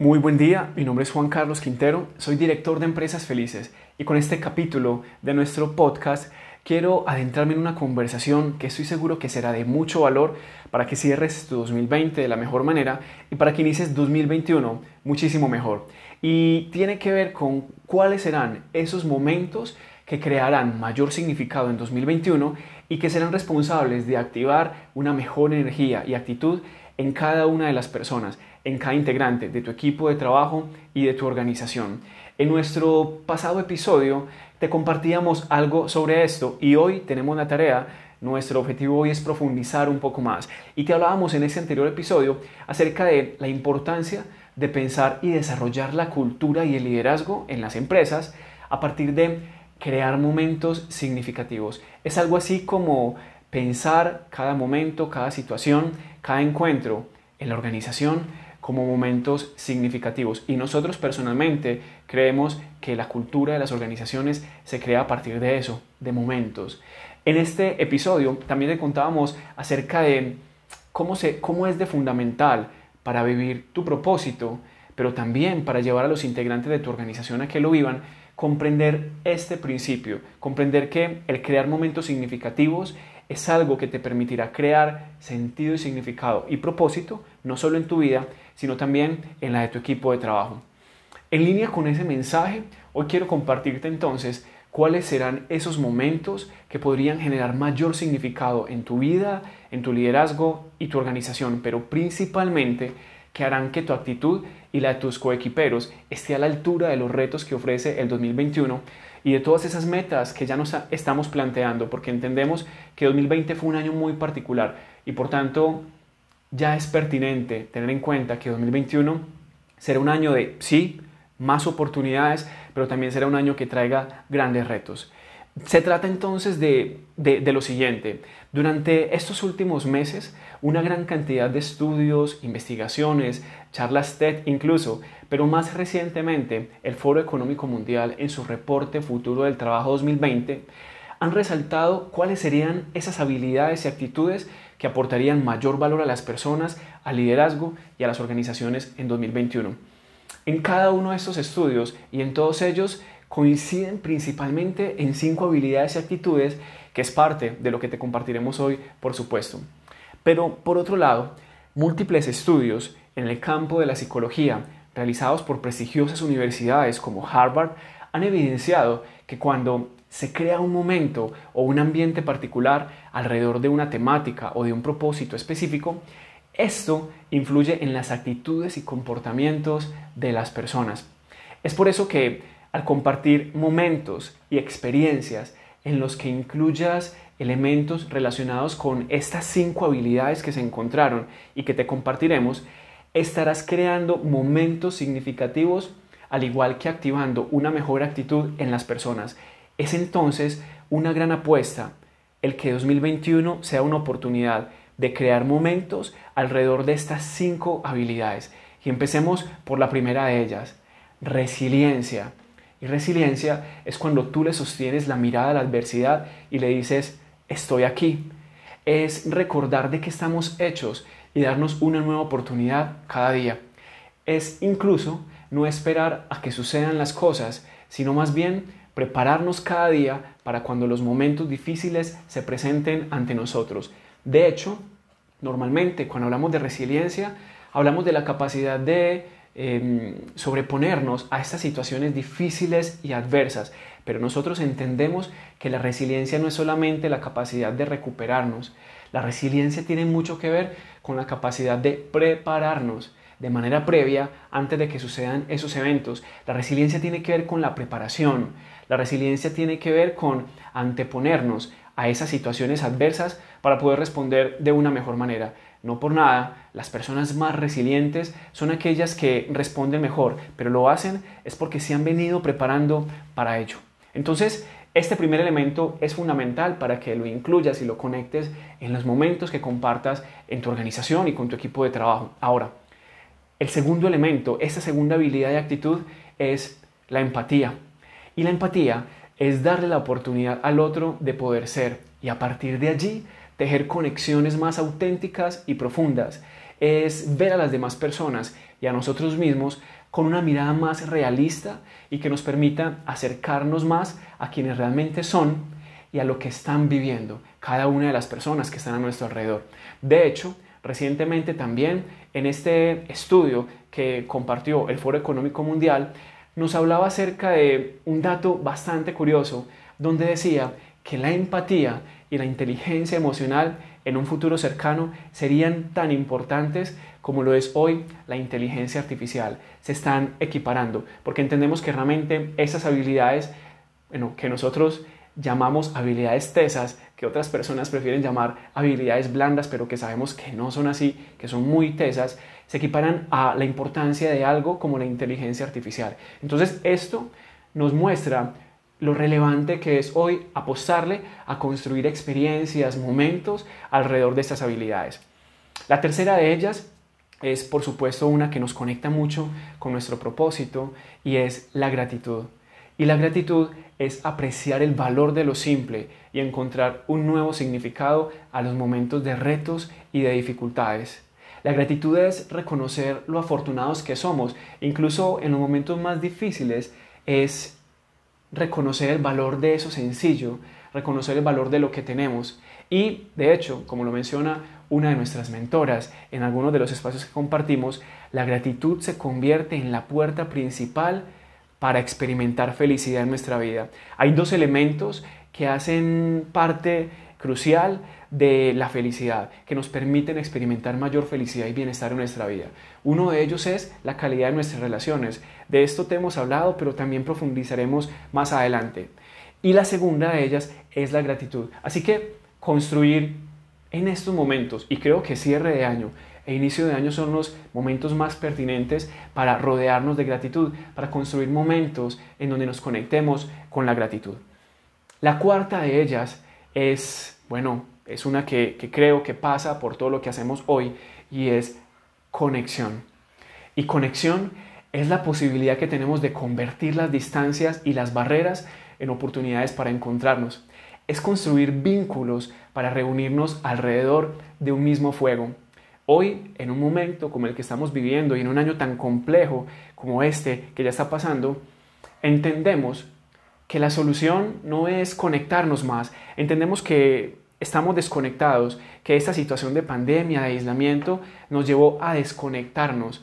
Muy buen día, mi nombre es Juan Carlos Quintero, soy director de Empresas Felices y con este capítulo de nuestro podcast quiero adentrarme en una conversación que estoy seguro que será de mucho valor para que cierres tu 2020 de la mejor manera y para que inicies 2021 muchísimo mejor. Y tiene que ver con cuáles serán esos momentos que crearán mayor significado en 2021 y que serán responsables de activar una mejor energía y actitud en cada una de las personas en cada integrante de tu equipo de trabajo y de tu organización. En nuestro pasado episodio te compartíamos algo sobre esto y hoy tenemos la tarea nuestro objetivo hoy es profundizar un poco más. Y te hablábamos en ese anterior episodio acerca de la importancia de pensar y desarrollar la cultura y el liderazgo en las empresas a partir de crear momentos significativos. Es algo así como pensar cada momento, cada situación, cada encuentro en la organización como momentos significativos. Y nosotros personalmente creemos que la cultura de las organizaciones se crea a partir de eso, de momentos. En este episodio también te contábamos acerca de cómo, se, cómo es de fundamental para vivir tu propósito, pero también para llevar a los integrantes de tu organización a que lo vivan, comprender este principio, comprender que el crear momentos significativos es algo que te permitirá crear sentido y significado y propósito, no solo en tu vida, sino también en la de tu equipo de trabajo. En línea con ese mensaje, hoy quiero compartirte entonces cuáles serán esos momentos que podrían generar mayor significado en tu vida, en tu liderazgo y tu organización, pero principalmente que harán que tu actitud y la de tus coequiperos esté a la altura de los retos que ofrece el 2021 y de todas esas metas que ya nos estamos planteando, porque entendemos que 2020 fue un año muy particular y por tanto ya es pertinente tener en cuenta que 2021 será un año de, sí, más oportunidades, pero también será un año que traiga grandes retos. Se trata entonces de, de, lo siguiente. Durante estos últimos meses, una gran cantidad de estudios, investigaciones, charlas TED incluso, pero más recientemente el Foro Económico Mundial en su reporte Futuro del Trabajo 2020 han resaltado cuáles serían esas habilidades y actitudes que aportarían mayor valor a las personas, al liderazgo y a las organizaciones en 2021. En cada uno de estos estudios y en todos ellos coinciden principalmente en cinco habilidades y actitudes que es parte de lo que te compartiremos hoy, por supuesto. Pero por otro lado, múltiples estudios en el campo de la psicología realizados por prestigiosas universidades como Harvard han evidenciado que cuando se crea un momento o un ambiente particular alrededor de una temática o de un propósito específico, esto influye en las actitudes y comportamientos de las personas. Es por eso que al compartir momentos y experiencias en los que incluyas elementos relacionados con estas cinco habilidades que se encontraron y que te compartiremos, estarás creando momentos significativos al igual que activando una mejor actitud en las personas es entonces una gran apuesta el que 2021 sea una oportunidad de crear momentos alrededor de estas cinco habilidades. Y empecemos por la primera de ellas, resiliencia. Y resiliencia es cuando tú le sostienes la mirada a la adversidad y le dices, estoy aquí. Es recordar de qué estamos hechos y darnos una nueva oportunidad cada día. Es incluso no esperar a que sucedan las cosas, sino más bien prepararnos cada día para cuando los momentos difíciles se presenten ante nosotros. De hecho, normalmente cuando hablamos de resiliencia, hablamos de la capacidad de em, sobreponernos a estas situaciones difíciles y adversas, pero nosotros entendemos que la resiliencia no es solamente la capacidad de recuperarnos, la resiliencia tiene mucho que ver con la capacidad de prepararnos de manera previa antes de que sucedan esos eventos. La resiliencia tiene que ver con la preparación, la resiliencia tiene que ver con anteponernos a esas situaciones adversas para poder responder de una mejor manera. No por nada, las personas más resilientes son aquellas que responden mejor, pero lo hacen es porque se han venido preparando para ello. Entonces, este primer elemento es fundamental para que lo incluyas y lo conectes en los momentos que compartas en tu organización y con tu equipo de trabajo. Ahora, el segundo elemento, esta segunda habilidad de actitud es la empatía. Y la empatía es darle la oportunidad al otro de poder ser y a partir de allí tejer conexiones más auténticas y profundas. es ver a las demás personas y a nosotros mismos con una mirada más realista y que nos permita acercarnos más a quienes realmente son y a lo que están viviendo cada una de las personas que están a nuestro alrededor. De hecho, recientemente también en este estudio que compartió el Foro Económico Mundial, nos hablaba acerca de un dato bastante curioso, donde decía que la empatía y la inteligencia emocional en un futuro cercano serían tan importantes como lo es hoy la inteligencia artificial. Se están equiparando, porque entendemos que realmente esas habilidades, bueno, que nosotros llamamos habilidades tesas, que otras personas prefieren llamar habilidades blandas, pero que sabemos que no son así, que son muy tesas, se equiparan a la importancia de algo como la inteligencia artificial. Entonces esto nos muestra lo relevante que es hoy apostarle a construir experiencias, momentos alrededor de estas habilidades. La tercera de ellas es por supuesto una que nos conecta mucho con nuestro propósito y es la gratitud. Y la gratitud es apreciar el valor de lo simple y encontrar un nuevo significado a los momentos de retos y de dificultades. La gratitud es reconocer lo afortunados que somos, incluso en los momentos más difíciles es reconocer el valor de eso sencillo, reconocer el valor de lo que tenemos. Y, de hecho, como lo menciona una de nuestras mentoras en algunos de los espacios que compartimos, la gratitud se convierte en la puerta principal para experimentar felicidad en nuestra vida. Hay dos elementos que hacen parte crucial de la felicidad, que nos permiten experimentar mayor felicidad y bienestar en nuestra vida. Uno de ellos es la calidad de nuestras relaciones. De esto te hemos hablado, pero también profundizaremos más adelante. Y la segunda de ellas es la gratitud. Así que construir en estos momentos, y creo que cierre de año e inicio de año son los momentos más pertinentes para rodearnos de gratitud, para construir momentos en donde nos conectemos con la gratitud. La cuarta de ellas es, bueno, es una que, creo que pasa por todo lo que hacemos hoy y es conexión. Y conexión es la posibilidad que tenemos de convertir las distancias y las barreras en oportunidades para encontrarnos. Es construir vínculos para reunirnos alrededor de un mismo fuego. Hoy, en un momento como el que estamos viviendo y en un año tan complejo como este que ya está pasando, entendemos que la solución no es conectarnos más. Entendemos que estamos desconectados, que esta situación de pandemia, de aislamiento, nos llevó a desconectarnos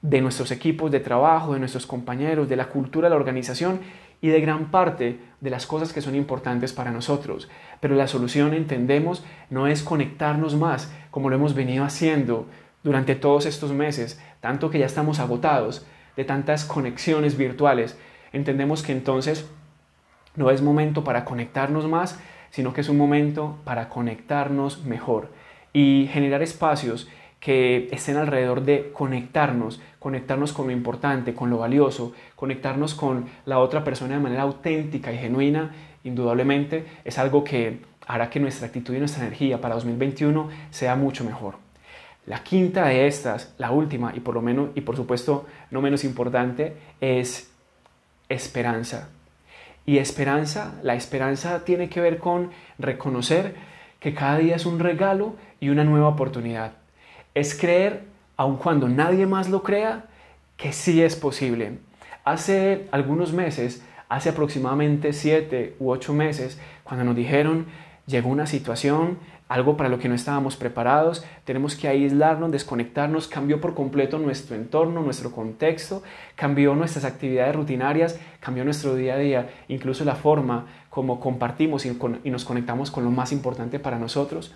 de nuestros equipos de trabajo, de nuestros compañeros, de la cultura de la organización y de gran parte de las cosas que son importantes para nosotros. Pero la solución, entendemos, no es conectarnos más como lo hemos venido haciendo durante todos estos meses, tanto que ya estamos agotados de tantas conexiones virtuales. Entendemos que entonces no es momento para conectarnos más, sino que es un momento para conectarnos mejor y generar espacios que estén alrededor de conectarnos, conectarnos con lo importante, con lo valioso, conectarnos con la otra persona de manera auténtica y genuina, indudablemente es algo que hará que nuestra actitud y nuestra energía para 2021 sea mucho mejor. La quinta de estas, la última y por lo menos y por supuesto no menos importante es esperanza. Y esperanza, la esperanza tiene que ver con reconocer que cada día es un regalo y una nueva oportunidad. Es creer, aun cuando nadie más lo crea, que sí es posible. Hace algunos meses, hace aproximadamente siete u ocho meses, cuando nos dijeron llegó una situación algo para lo que no estábamos preparados, tenemos que aislarnos, desconectarnos, cambió por completo nuestro entorno, nuestro contexto, cambió nuestras actividades rutinarias, cambió nuestro día a día, incluso la forma como compartimos y, nos conectamos con lo más importante para nosotros.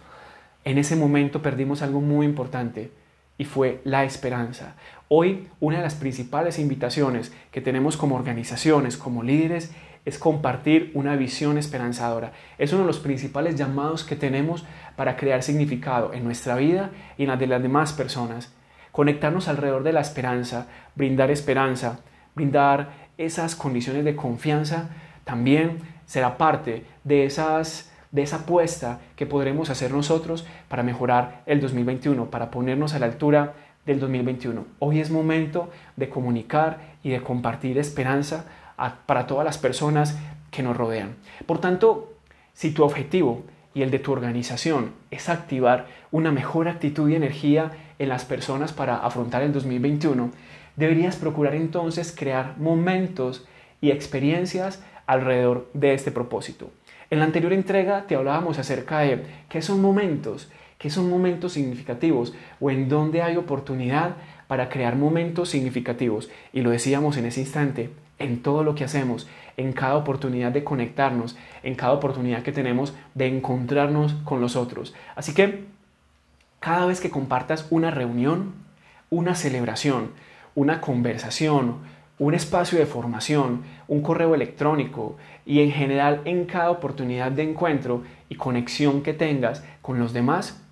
En ese momento perdimos algo muy importante y fue la esperanza. Hoy una de las principales invitaciones que tenemos como organizaciones, como líderes, es compartir una visión esperanzadora. Es uno de los principales llamados que tenemos para crear significado en nuestra vida y en la de las demás personas. Conectarnos alrededor de la esperanza, brindar esperanza, brindar esas condiciones de confianza, también será parte de, esas, de esa apuesta que podremos hacer nosotros para mejorar el 2021, para ponernos a la altura del 2021. Hoy es momento de comunicar y de compartir esperanza para todas las personas que nos rodean. Por tanto, si tu objetivo y el de tu organización es activar una mejor actitud y energía en las personas para afrontar el 2021, deberías procurar entonces crear momentos y experiencias alrededor de este propósito. En la anterior entrega te hablábamos acerca de qué son momentos, qué son momentos significativos o en dónde hay oportunidad para crear momentos significativos. Y lo decíamos en ese instante, en todo lo que hacemos, en cada oportunidad de conectarnos, en cada oportunidad que tenemos de encontrarnos con los otros. Así que cada vez que compartas una reunión, una celebración, una conversación, un espacio de formación, un correo electrónico y en general en cada oportunidad de encuentro y conexión que tengas con los demás,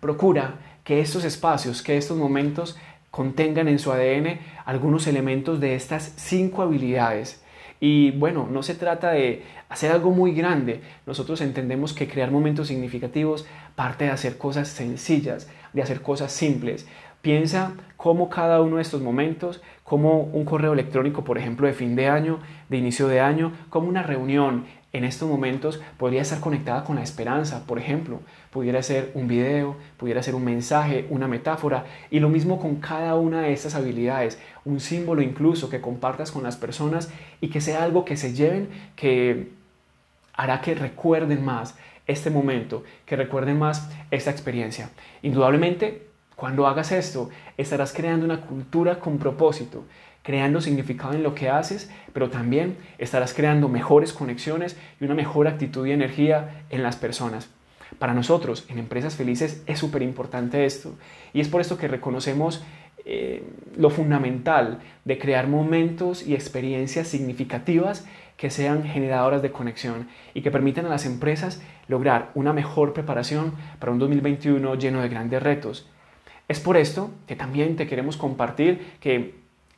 procura que estos espacios, que estos momentos contengan en su ADN algunos elementos de estas cinco habilidades. Y bueno, no se trata de hacer algo muy grande. Nosotros entendemos que crear momentos significativos parte de hacer cosas sencillas, de hacer cosas simples. Piensa cómo cada uno de estos momentos, como un correo electrónico, por ejemplo, de fin de año, de inicio de año, como una reunión en estos momentos podría estar conectada con la esperanza, por ejemplo. Pudiera ser un video, pudiera ser un mensaje, una metáfora. Y lo mismo con cada una de estas habilidades, un símbolo incluso que compartas con las personas y que sea algo que se lleven, que hará que recuerden más este momento, que recuerden más esta experiencia. Indudablemente cuando hagas esto, estarás creando una cultura con propósito, creando significado en lo que haces, pero también estarás creando mejores conexiones y una mejor actitud y energía en las personas. Para nosotros, en Empresas Felices, es súper importante esto. Y es por esto que reconocemos eh, lo fundamental de crear momentos y experiencias significativas que sean generadoras de conexión y que permitan a las empresas lograr una mejor preparación para un 2021 lleno de grandes retos. Es por esto que también te queremos compartir que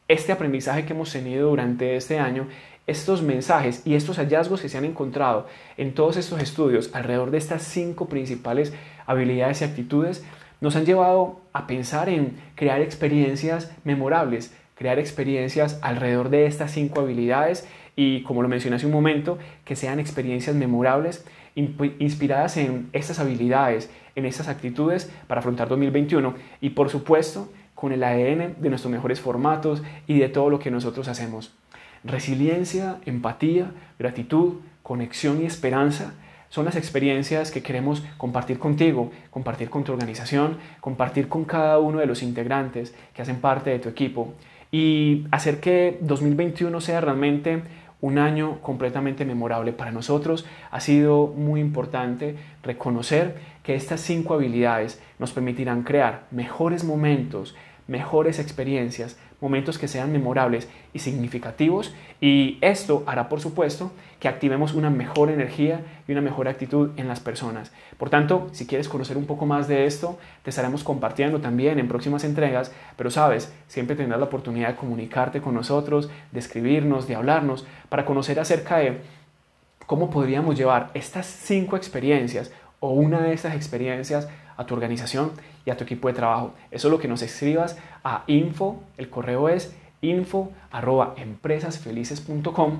este aprendizaje que hemos tenido durante este año, estos mensajes y estos hallazgos que se han encontrado en todos estos estudios alrededor de estas cinco principales habilidades y actitudes, nos han llevado a pensar en crear experiencias memorables, crear experiencias alrededor de estas cinco habilidades y, como lo mencioné hace un momento, que sean experiencias memorables inspiradas en estas habilidades, en estas actitudes para afrontar 2021 y por supuesto con el ADN de nuestros mejores formatos y de todo lo que nosotros hacemos. Resiliencia, empatía, gratitud, conexión y esperanza son las experiencias que queremos compartir contigo, compartir con tu organización, compartir con cada uno de los integrantes que hacen parte de tu equipo y hacer que 2021 sea realmente un año completamente memorable para nosotros. Ha sido muy importante reconocer que estas cinco habilidades nos permitirán crear mejores momentos, mejores experiencias, momentos que sean memorables y significativos y esto hará por supuesto que activemos una mejor energía y una mejor actitud en las personas. Por tanto, si quieres conocer un poco más de esto, te estaremos compartiendo también en próximas entregas, pero sabes, siempre tendrás la oportunidad de comunicarte con nosotros, de escribirnos, de hablarnos, para conocer acerca de cómo podríamos llevar estas cinco experiencias o una de estas experiencias a tu organización y a tu equipo de trabajo. Eso es lo que nos escribas a info, el correo es info arroba empresasfelices.com.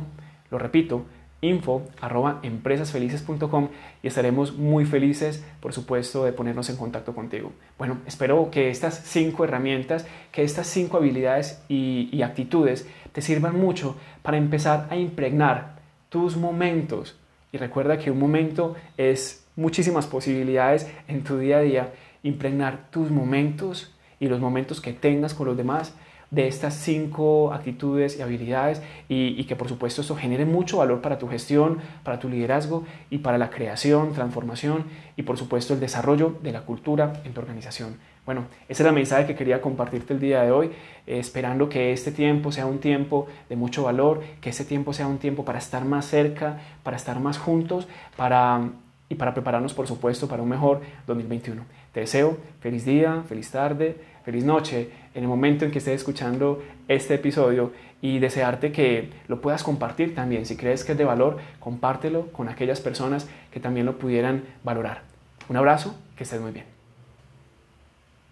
Lo repito, info arroba empresasfelices.com y estaremos muy felices, por supuesto, de ponernos en contacto contigo. Bueno, espero que estas cinco herramientas, que estas cinco habilidades y, y actitudes te sirvan mucho para empezar a impregnar tus momentos. Y recuerda que un momento es muchísimas posibilidades en tu día a día, impregnar tus momentos y los momentos que tengas con los demás de estas cinco actitudes y habilidades y, que por supuesto esto genere mucho valor para tu gestión, para tu liderazgo y para la creación, transformación y por supuesto el desarrollo de la cultura en tu organización. Bueno, ese es el mensaje que quería compartirte el día de hoy, eh, esperando que este tiempo sea un tiempo de mucho valor, que este tiempo sea un tiempo para estar más cerca, para estar más juntos, para y para prepararnos, por supuesto, para un mejor 2021. Te deseo feliz día, feliz tarde, feliz noche en el momento en que estés escuchando este episodio y desearte que lo puedas compartir también. Si crees que es de valor, compártelo con aquellas personas que también lo pudieran valorar. Un abrazo, que estés muy bien.